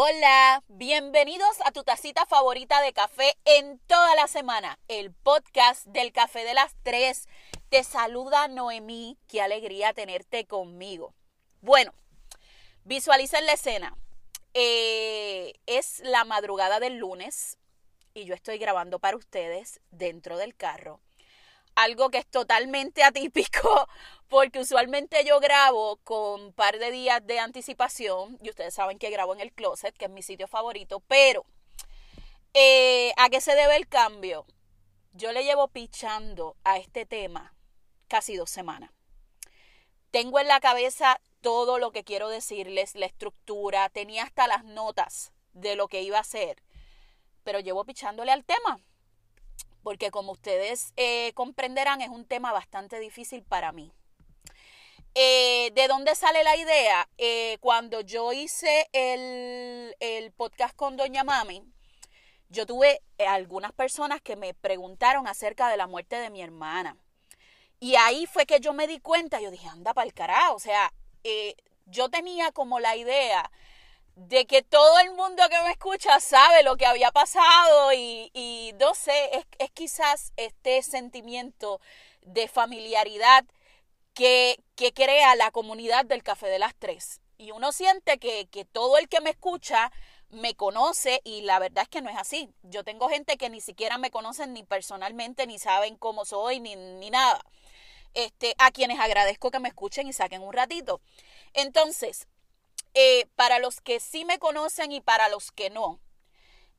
Hola, bienvenidos a tu tacita favorita de café en toda la semana, el podcast del café de las tres. Te saluda Noemí, qué alegría tenerte conmigo. Bueno, visualicen la escena. Eh, es la madrugada del lunes y yo estoy grabando para ustedes dentro del carro algo que es totalmente atípico porque usualmente yo grabo con un par de días de anticipación y ustedes saben que grabo en el closet, que es mi sitio favorito, pero eh, ¿a qué se debe el cambio? Yo le llevo pichando a este tema casi dos semanas. Tengo en la cabeza todo lo que quiero decirles, la estructura, tenía hasta las notas de lo que iba a hacer, pero llevo pichándole al tema porque como ustedes eh, comprenderán es un tema bastante difícil para mí. Eh, ¿De dónde sale la idea? Eh, cuando yo hice el, el, podcast con Doña Mami, yo tuve algunas personas que me preguntaron acerca de la muerte de mi hermana. Y ahí fue que yo me di cuenta, yo dije, anda para el carajo, o sea, yo tenía como la idea de que todo el mundo que me escucha sabe lo que había pasado y, no sé, es, es, quizás este sentimiento de familiaridad que, que, crea la comunidad del Café de las Tres. Y uno siente que, que todo el que me escucha me conoce y la verdad es que no es así. Yo tengo gente que ni siquiera me conocen ni personalmente, ni saben cómo soy, ni, ni nada. Este, a quienes agradezco que me escuchen y saquen un ratito. Entonces, eh, para los que sí me conocen y para los que no,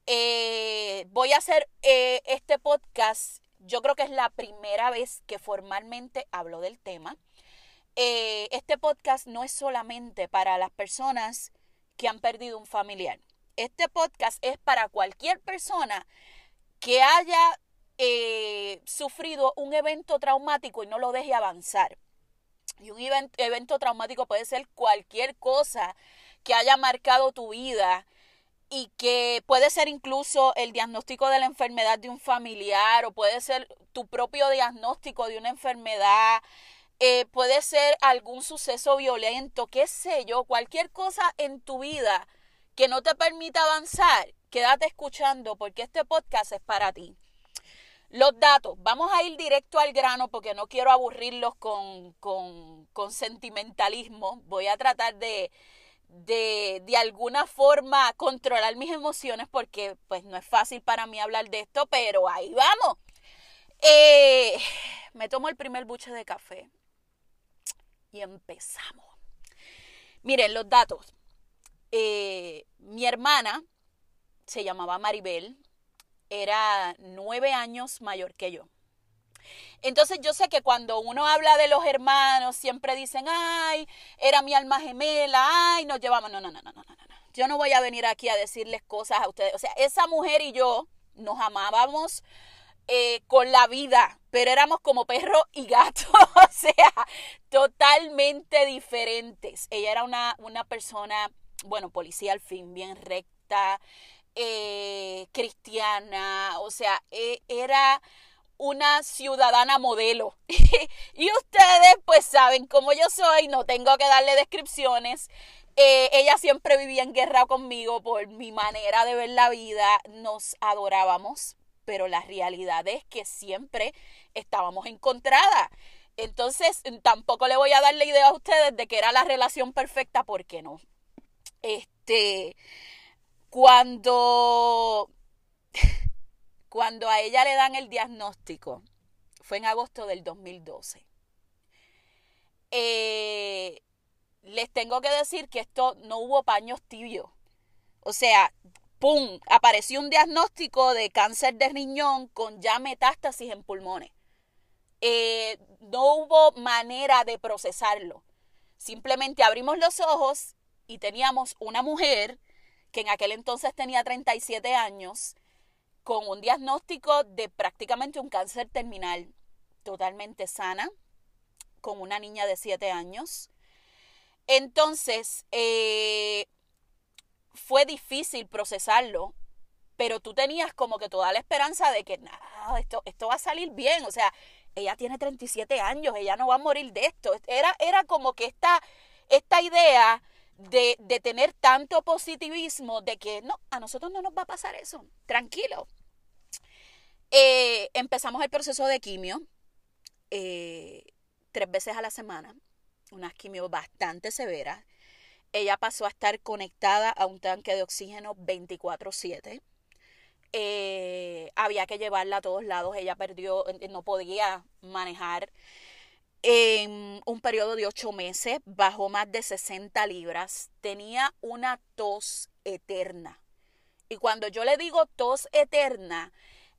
eh, voy a hacer eh, este podcast. Yo creo que es la primera vez que formalmente hablo del tema. este podcast no es solamente para las personas que han perdido un familiar. Este podcast es para cualquier persona que haya sufrido un evento traumático y no lo deje avanzar. Y un evento, traumático puede ser cualquier cosa que haya marcado tu vida y que puede ser incluso el diagnóstico de la enfermedad de un familiar o puede ser tu propio diagnóstico de una enfermedad, eh, puede ser algún suceso violento, qué sé yo, cualquier cosa en tu vida que no te permita avanzar, quédate escuchando porque este podcast es para ti. Los datos, vamos a ir directo al grano porque no quiero aburrirlos con, con, sentimentalismo. Voy a tratar de, de, de, alguna forma controlar mis emociones porque pues no es fácil para mí hablar de esto, pero ahí vamos. Eh, me tomo el primer buche de café y empezamos. Miren, los datos. Eh, mi hermana se llamaba Maribel, era nueve años mayor que yo. Entonces yo sé que cuando uno habla de los hermanos, siempre dicen, ay, era mi alma gemela, ay, nos llevamos. No, no, no, no, no, no. Yo no voy a venir aquí a decirles cosas a ustedes. O sea, esa mujer y yo nos amábamos eh, con la vida, pero éramos como perro y gato, o sea, totalmente diferentes. Ella era una, una persona, bueno, policía al fin, bien recta, eh, cristiana, o sea, e, era una ciudadana modelo. y ustedes pues saben cómo yo soy, no tengo que darle descripciones. Eh, ella siempre vivía en guerra conmigo por mi manera de ver la vida, nos adorábamos, pero la realidad es que siempre estábamos encontradas. Entonces, tampoco le voy a dar la idea a ustedes de que era la relación perfecta, porque no. Este, cuando, cuando a ella le dan el diagnóstico, fue en agosto del 2012. Eh, les tengo que decir que esto no hubo paños tibios. O sea, ¡pum! Apareció un diagnóstico de cáncer de riñón con ya metástasis en pulmones. Eh, no hubo manera de procesarlo. Simplemente abrimos los ojos y teníamos una mujer que en aquel entonces tenía 37 años, con un diagnóstico de prácticamente un cáncer terminal, totalmente sana, con una niña de 7 años. Entonces, eh, fue difícil procesarlo, pero tú tenías como que toda la esperanza de que nada, esto, esto va a salir bien, o sea, ella tiene 37 años, ella no va a morir de esto. Era, era como que esta, esta idea de, tener tanto positivismo de que no, a nosotros no nos va a pasar eso, tranquilo. Eh, empezamos el proceso de quimio eh, tres veces a la semana, unas quimio bastante severas. Ella pasó a estar conectada a un tanque de oxígeno 24/7. Eh, había que llevarla a todos lados. Ella perdió, no podía manejar. En un periodo de ocho meses bajó más de 60 libras. Tenía una tos eterna. Y cuando yo le digo tos eterna,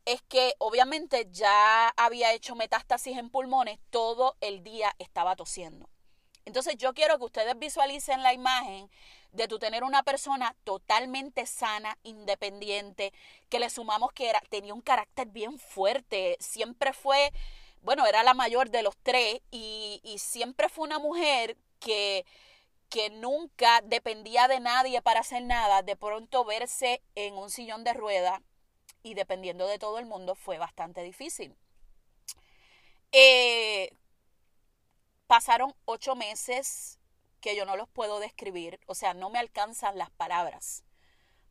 es que obviamente ya había hecho metástasis en pulmones, todo el día estaba tosiendo. Entonces yo quiero que ustedes visualicen la imagen de tu tener una persona totalmente sana, independiente, que le sumamos que era, tenía un carácter bien fuerte, siempre fue, bueno, era la mayor de los tres y, y siempre fue una mujer que, que nunca dependía de nadie para hacer nada, de pronto verse en un sillón de rueda y dependiendo de todo el mundo fue bastante difícil. Eh, pasaron ocho meses que yo no los puedo describir, o sea, no me alcanzan las palabras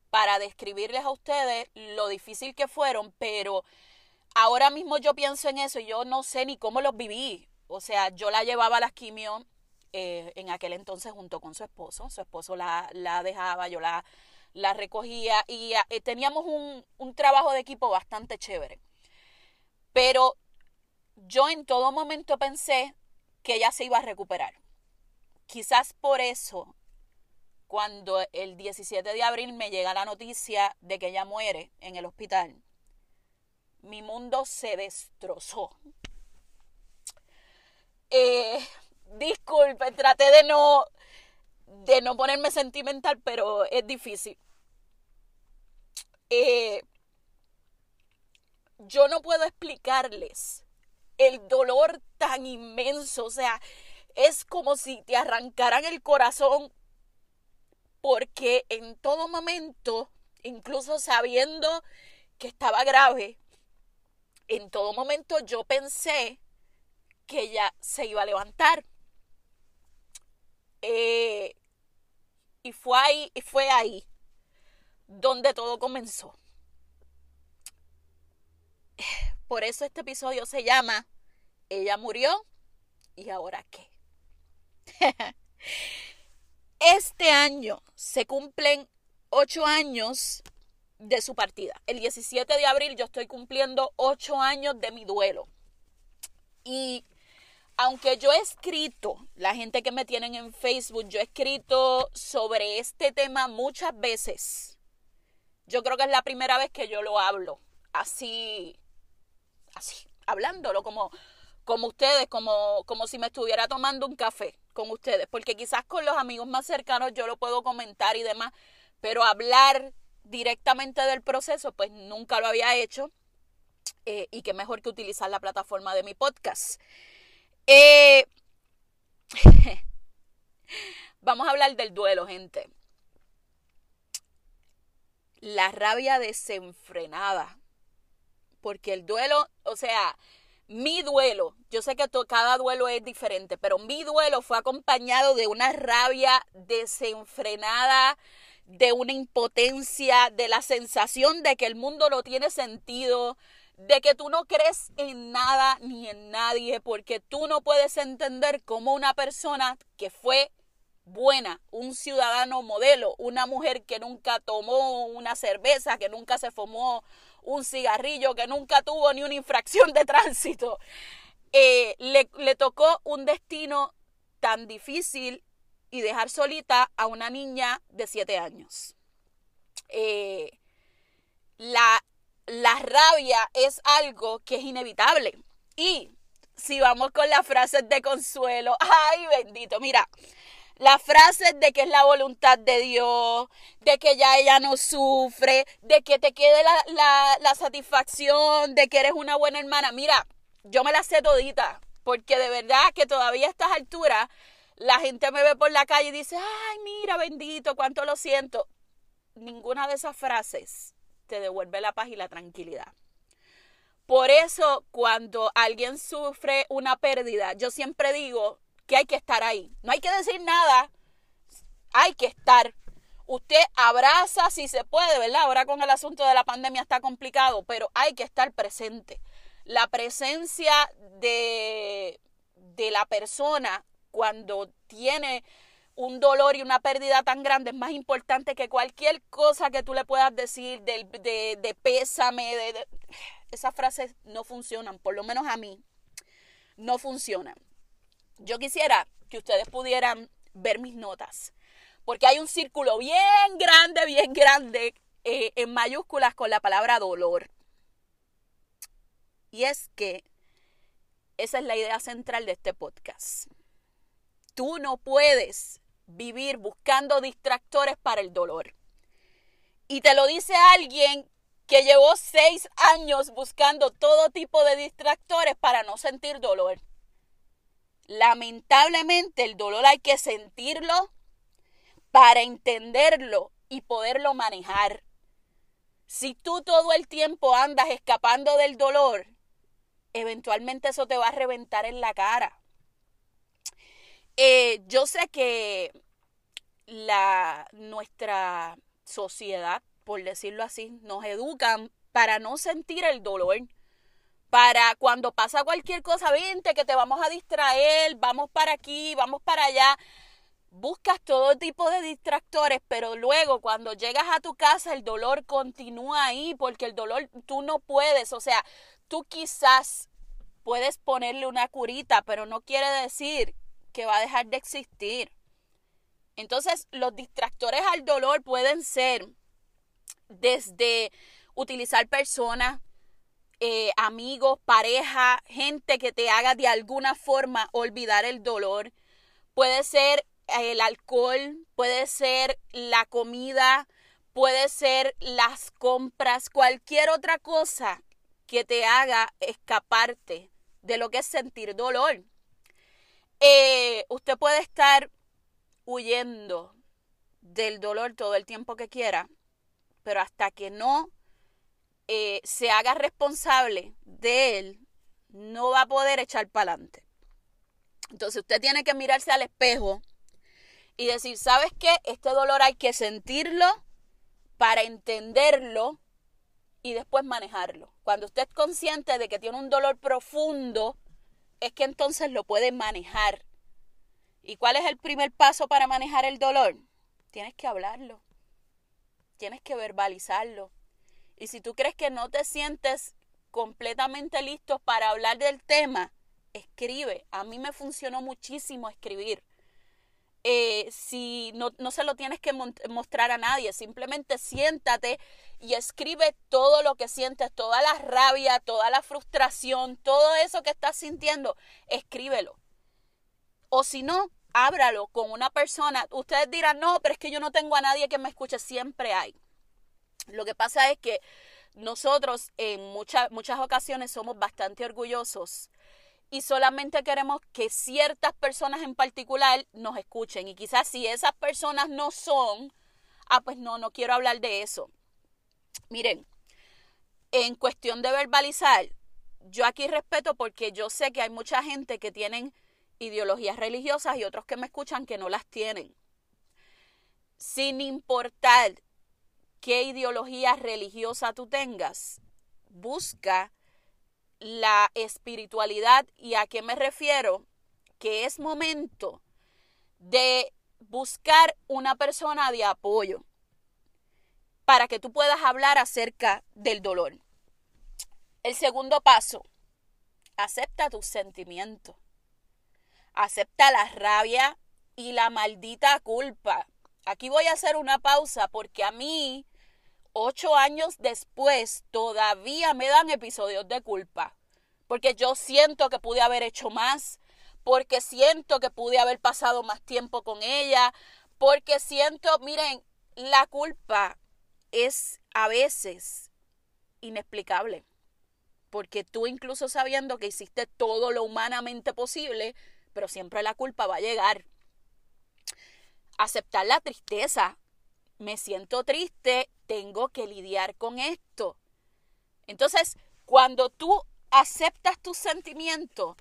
para describirles a ustedes lo difícil que fueron, pero ahora mismo yo pienso en eso y yo no sé ni cómo los viví. O sea, yo la llevaba a las quimio eh, en aquel entonces junto con su esposo, su esposo la, la dejaba, yo la, la recogía y eh, teníamos un, un trabajo de equipo bastante chévere. Pero yo en todo momento pensé que ella se iba a recuperar. Quizás por eso, cuando el 17 de abril me llega la noticia de que ella muere en el hospital, mi mundo se destrozó. Eh, disculpe, traté de no, de no ponerme sentimental, pero es difícil. Eh, yo no puedo explicarles el dolor tan inmenso, o sea, es como si te arrancaran el corazón porque en todo momento, incluso sabiendo que estaba grave, en todo momento yo pensé que ella se iba a levantar. Eh, y fue ahí, y fue ahí donde todo comenzó. Por eso este episodio se llama Ella murió y ahora qué. Este año se cumplen ocho años de su partida. El 17 de abril yo estoy cumpliendo ocho años de mi duelo. Y aunque yo he escrito, la gente que me tienen en Facebook, yo he escrito sobre este tema muchas veces. Yo creo que es la primera vez que yo lo hablo así, así, hablándolo como, como ustedes, como, como si me estuviera tomando un café con ustedes, porque quizás con los amigos más cercanos yo lo puedo comentar y demás, pero hablar directamente del proceso, pues nunca lo había hecho. Eh, y qué mejor que utilizar la plataforma de mi podcast. Eh, vamos a hablar del duelo, gente. La rabia desenfrenada. Porque el duelo, o sea, mi duelo, yo sé que cada duelo es diferente, pero mi duelo fue acompañado de una rabia desenfrenada, de una impotencia, de la sensación de que el mundo no tiene sentido, de que tú no crees en nada ni en nadie, porque tú no puedes entender cómo una persona que fue buena, un ciudadano modelo, una mujer que nunca tomó una cerveza, que nunca se fumó un cigarrillo, que nunca tuvo ni una infracción de tránsito, eh, le, le tocó un destino tan difícil y dejar solita a una niña de siete años. Eh, la la rabia es algo que es inevitable. Y si vamos con las frases de consuelo, ay bendito, mira, las frases de que es la voluntad de Dios, de que ya ella no sufre, de que te quede la, la, satisfacción, de que eres una buena hermana. Mira, yo me las sé todita, porque de verdad que todavía a estas alturas la gente me ve por la calle y dice, ay, mira, bendito, cuánto lo siento. Ninguna de esas frases te devuelve la paz y la tranquilidad. Por eso, cuando alguien sufre una pérdida, yo siempre digo que hay que estar ahí. No hay que decir nada. hay que estar. Usted abraza si se puede, ¿verdad? Ahora con el asunto de la pandemia está complicado, pero hay que estar presente. La presencia de, de la persona cuando tiene un dolor y una pérdida tan grande es más importante que cualquier cosa que tú le puedas decir de, de, pésame. De, Esas frases no funcionan, por lo menos a mí, no funcionan. Yo quisiera que ustedes pudieran ver mis notas porque hay un círculo bien grande, bien grande eh, en mayúsculas con la palabra dolor. Y es que esa es la idea central de este podcast. Tú no puedes vivir buscando distractores para el dolor. Y te lo dice alguien que llevó seis años buscando todo tipo de distractores para no sentir dolor. Lamentablemente el dolor hay que sentirlo para entenderlo y poderlo manejar. Si tú todo el tiempo andas escapando del dolor, eventualmente eso te va a reventar en la cara. Eh, yo sé que la, nuestra sociedad, por decirlo así, nos educan para no sentir el dolor. Para cuando pasa cualquier cosa, vente que te vamos a distraer, vamos para aquí, vamos para allá buscas todo tipo de distractores, pero luego cuando llegas a tu casa el dolor continúa ahí porque el dolor tú no puedes, o sea, tú quizás puedes ponerle una curita, pero no quiere decir que va a dejar de existir. Entonces, los distractores al dolor pueden ser desde utilizar personas, eh, amigos, pareja, gente que te haga de alguna forma olvidar el dolor. Puede ser el alcohol, puede ser la comida, puede ser las compras, cualquier otra cosa que te haga escaparte de lo que es sentir dolor. Eh, usted puede estar huyendo del dolor todo el tiempo que quiera, pero hasta que no eh, se haga responsable de él, no va a poder echar para adelante. Entonces usted tiene que mirarse al espejo y decir, ¿sabes qué? Este dolor hay que sentirlo para entenderlo y después manejarlo. Cuando usted es consciente de que tiene un dolor profundo, es que entonces lo puede manejar. ¿Y cuál es el primer paso para manejar el dolor? Tienes que hablarlo. Tienes que verbalizarlo. Y si tú crees que no te sientes completamente listo para hablar del tema, escribe. A mí me funcionó muchísimo escribir. Si no, no se lo tienes que mostrar a nadie, simplemente siéntate y escribe todo lo que sientes, toda la rabia, toda la frustración, todo eso que estás sintiendo, escríbelo. O si no, ábralo con una persona. Ustedes dirán, no, pero es que yo no tengo a nadie que me escuche, siempre hay. Lo que pasa es que nosotros en muchas, muchas ocasiones somos bastante orgullosos y solamente queremos que ciertas personas en particular nos escuchen. Y quizás si esas personas no son, ah, pues no, no quiero hablar de eso. Miren, en cuestión de verbalizar, yo aquí respeto porque yo sé que hay mucha gente que tienen ideologías religiosas y otros que me escuchan que no las tienen. Sin importar qué ideología religiosa tú tengas, busca la espiritualidad y a qué me refiero, que es momento de buscar una persona de apoyo para que tú puedas hablar acerca del dolor. El segundo paso, acepta tus sentimientos. Acepta la rabia y la maldita culpa. Aquí voy a hacer una pausa porque a mí ocho años después todavía me dan episodios de culpa. Porque yo siento que pude haber hecho más, porque siento que pude haber pasado más tiempo con ella, porque siento, miren, la culpa es a veces inexplicable. Porque tú incluso sabiendo que hiciste todo lo humanamente posible, pero siempre la culpa va a llegar. Aceptar la tristeza. Me siento triste tengo que lidiar con esto. Entonces, cuando tú aceptas tus sentimientos,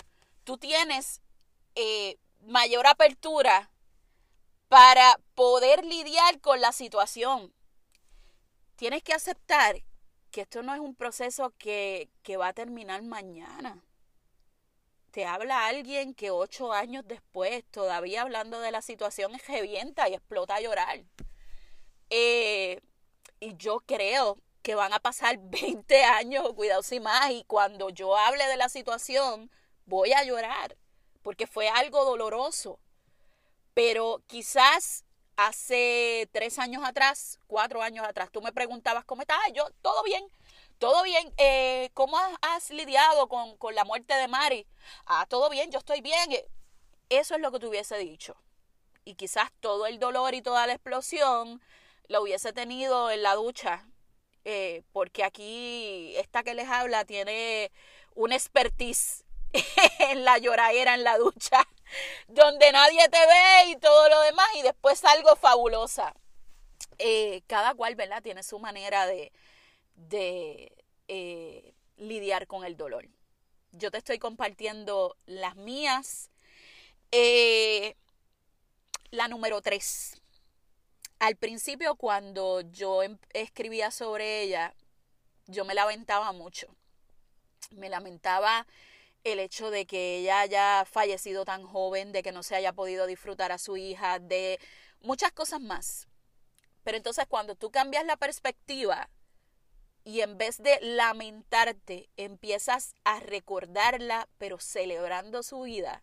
tú tienes eh, mayor apertura para poder lidiar con la situación. Tienes que aceptar que esto no es un proceso que, que va a terminar mañana. Te habla alguien que ocho años después, todavía hablando de la situación, revienta y explota a llorar. Eh, y yo creo que van a pasar 20 años, cuidado sin más, y cuando yo hable de la situación, voy a llorar, porque fue algo doloroso. Pero quizás hace tres años atrás, cuatro años atrás, tú me preguntabas cómo estás, yo, todo bien, todo bien, eh, ¿cómo has, lidiado con, con, la muerte de Mari? Ah, todo bien, yo estoy bien. Eso es lo que te hubiese dicho. Y quizás todo el dolor y toda la explosión lo hubiese tenido en la ducha, eh, porque aquí esta que les habla tiene un expertise en la lloradera en la ducha, donde nadie te ve y todo lo demás, y después algo fabulosa. Eh, cada cual, ¿verdad? Tiene su manera de, de eh, lidiar con el dolor. Yo te estoy compartiendo las mías. la número tres al principio cuando yo em, escribía sobre ella, yo me lamentaba mucho. Me lamentaba el hecho de que ella haya fallecido tan joven, de que no se haya podido disfrutar a su hija, de muchas cosas más. Pero entonces cuando tú cambias la perspectiva y en vez de lamentarte, empiezas a recordarla, pero celebrando su vida,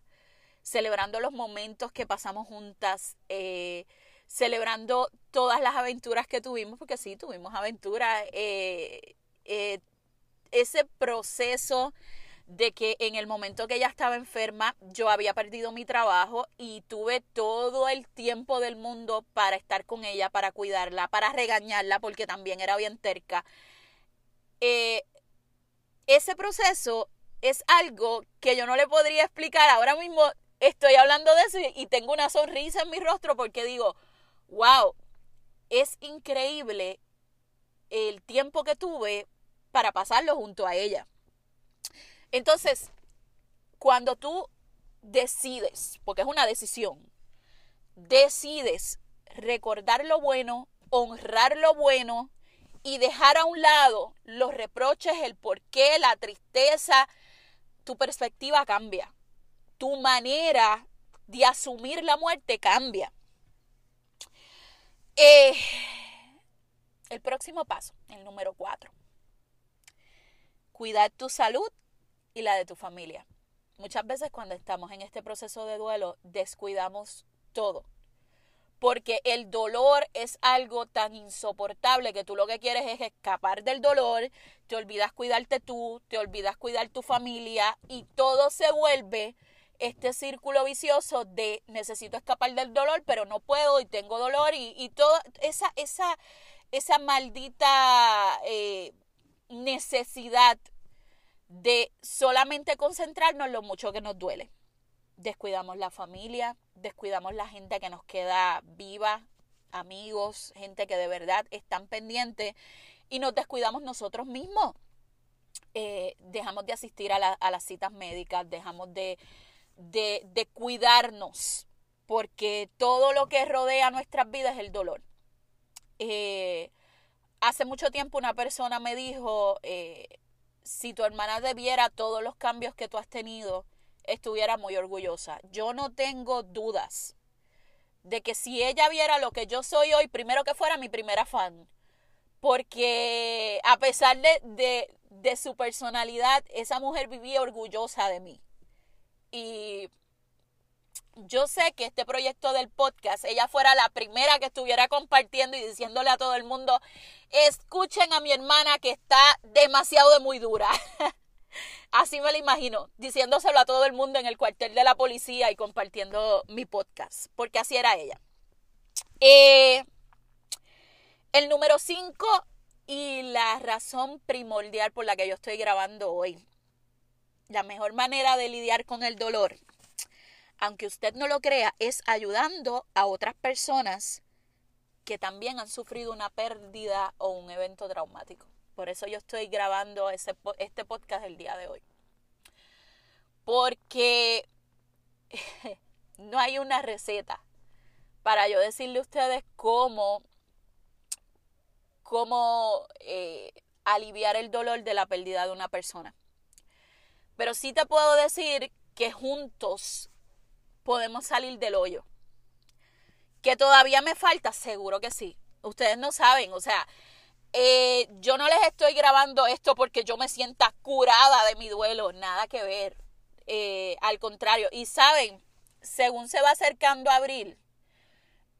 celebrando los momentos que pasamos juntas, eh, celebrando todas las aventuras que tuvimos, porque sí, tuvimos aventuras, eh, eh, ese proceso de que en el momento que ella estaba enferma yo había perdido mi trabajo y tuve todo el tiempo del mundo para estar con ella, para cuidarla, para regañarla porque también era bien terca. Eh, ese proceso es algo que yo no le podría explicar. Ahora mismo estoy hablando de eso y tengo una sonrisa en mi rostro porque digo, wow, es increíble el tiempo que tuve para pasarlo junto a ella. Entonces, cuando tú decides, porque es una decisión, decides recordar lo bueno, honrar lo bueno y dejar a un lado los reproches, el porqué, la tristeza, tu perspectiva cambia. Tu manera de asumir la muerte cambia. Eh, el próximo paso, el número cuatro. Cuidar tu salud y la de tu familia. Muchas veces cuando estamos en este proceso de duelo descuidamos todo. Porque el dolor es algo tan insoportable que tú lo que quieres es escapar del dolor, te olvidas cuidarte tú, te olvidas cuidar tu familia y todo se vuelve este círculo vicioso de necesito escapar del dolor, pero no puedo y tengo dolor y, y toda esa, esa, esa maldita eh, necesidad de solamente concentrarnos en lo mucho que nos duele. Descuidamos la familia, descuidamos la gente que nos queda viva, amigos, gente que de verdad están pendientes y nos descuidamos nosotros mismos. Eh, dejamos de asistir a, a las citas médicas, dejamos de, de, de cuidarnos, porque todo lo que rodea nuestras vidas es el dolor. Eh, hace mucho tiempo una persona me dijo, eh, si tu hermana te viera todos los cambios que tú has tenido, estuviera muy orgullosa. Yo no tengo dudas de que si ella viera lo que yo soy hoy, primero que fuera mi primera fan. Porque a pesar de, de, de su personalidad, esa mujer vivía orgullosa de mí. Y yo sé que este proyecto del podcast, ella fuera la primera que estuviera compartiendo y diciéndole a todo el mundo, escuchen a mi hermana que está demasiado de muy dura. Así me lo imagino, diciéndoselo a todo el mundo en el cuartel de la policía y compartiendo mi podcast, porque así era ella. Eh, el número 5 y la razón primordial por la que yo estoy grabando hoy la mejor manera de lidiar con el dolor, aunque usted no lo crea, es ayudando a otras personas que también han sufrido una pérdida o un evento traumático. Por eso yo estoy grabando ese, este podcast el día de hoy. Porque no hay una receta para yo decirle a ustedes cómo, cómo eh, aliviar el dolor de la pérdida de una persona. Pero sí te puedo decir que juntos podemos salir del hoyo. Que todavía me falta, seguro que sí. Ustedes no saben, o sea, eh, yo no les estoy grabando esto porque yo me sienta curada de mi duelo, nada que ver. Eh, al contrario, y saben, según se va acercando abril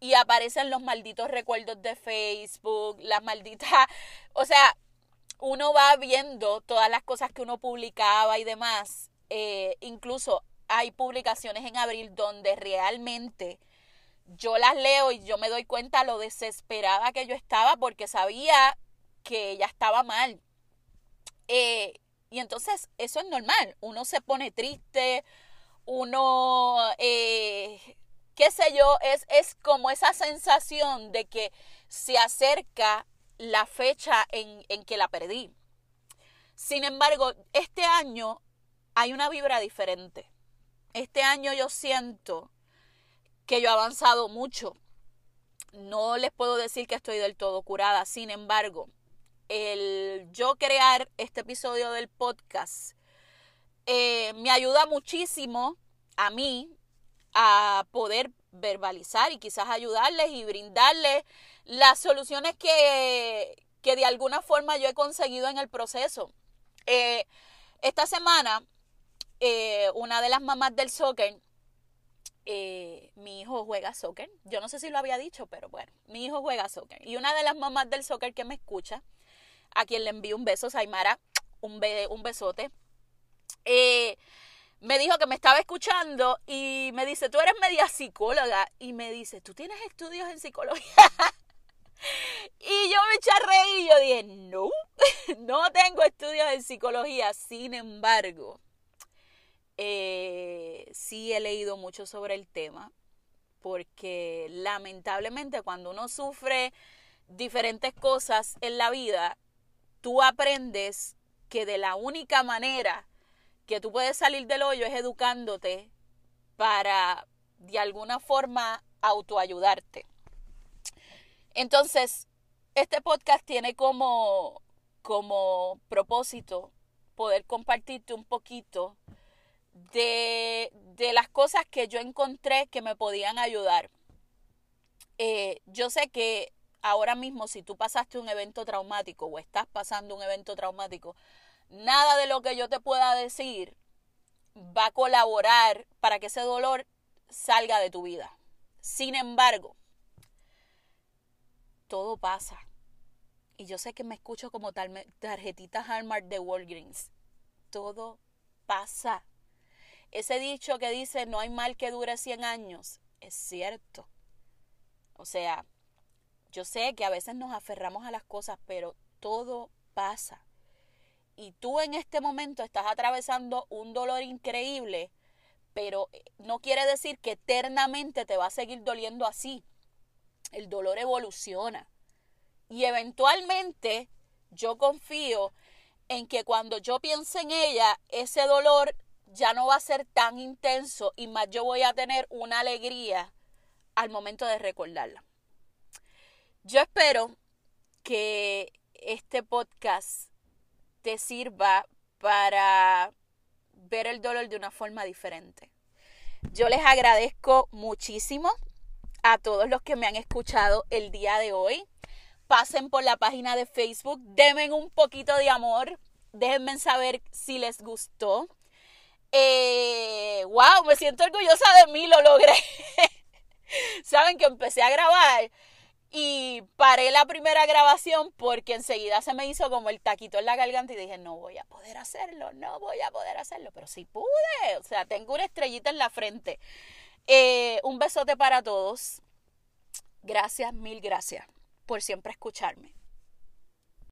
y aparecen los malditos recuerdos de Facebook, las malditas, o sea, uno va viendo todas las cosas que uno publicaba y demás. Eh, incluso hay publicaciones en abril donde realmente yo las leo y yo me doy cuenta lo desesperada que yo estaba porque sabía que ella estaba mal. Eh, y entonces eso es normal. Uno se pone triste, uno, eh, qué sé yo, es, es como esa sensación de que se acerca la fecha en, en que la perdí. Sin embargo, este año hay una vibra diferente. Este año yo siento que yo he avanzado mucho. No les puedo decir que estoy del todo curada. Sin embargo, el yo crear este episodio del podcast eh, me ayuda muchísimo a mí a poder verbalizar y quizás ayudarles y brindarles las soluciones que, que de alguna forma yo he conseguido en el proceso. Eh, esta semana, eh, una de las mamás del soccer, eh, mi hijo juega soccer. Yo no sé si lo había dicho, pero bueno, mi hijo juega soccer. Y una de las mamás del soccer que me escucha, a quien le envío un beso, Saimara, un, un besote, me dijo que me estaba escuchando y me dice, tú eres media psicóloga. Y me dice, ¿tú tienes estudios en psicología? y yo me eché a reír y yo dije, no, no tengo estudios en psicología. Sin embargo, eh, sí he leído mucho sobre el tema porque lamentablemente cuando uno sufre diferentes cosas en la vida, tú aprendes que de la única manera que tú puedes salir del hoyo es educándote para de alguna forma autoayudarte. Entonces, este podcast tiene como, como propósito poder compartirte un poquito de, de, las cosas que yo encontré que me podían ayudar. Eh, yo sé que ahora mismo si tú pasaste un evento traumático o estás pasando un evento traumático, nada de lo que yo te pueda decir va a colaborar para que ese dolor salga de tu vida. Sin embargo, todo pasa. Y yo sé que me escucho como tal, tarjetita Hallmark de Walgreens. Todo pasa. Ese dicho que dice no hay mal que dure 100 años es cierto. O sea, yo sé que a veces nos aferramos a las cosas, pero todo pasa y tú en este momento estás atravesando un dolor increíble, pero eh, no quiere decir que eternamente te va a seguir doliendo así. El dolor evoluciona. Y eventualmente yo confío en que cuando yo piense en ella, ese dolor ya no va a ser tan intenso y más yo voy a tener una alegría al momento de recordarla. Yo espero que este podcast te sirva para ver el dolor de una forma diferente. Yo les agradezco muchísimo a todos los que me han escuchado el día de hoy. Pasen por la página de Facebook, denme un poquito de amor, déjenme saber si les gustó. Eh, wow, me siento orgullosa de mí, lo logré. Saben que empecé a grabar y paré la primera grabación porque enseguida se me hizo como el taquito en la garganta y dije, no voy a poder hacerlo, no voy a poder hacerlo, pero sí pude, o sea, tengo una estrellita en la frente. Eh, un besote para todos. Gracias, mil gracias por siempre escucharme.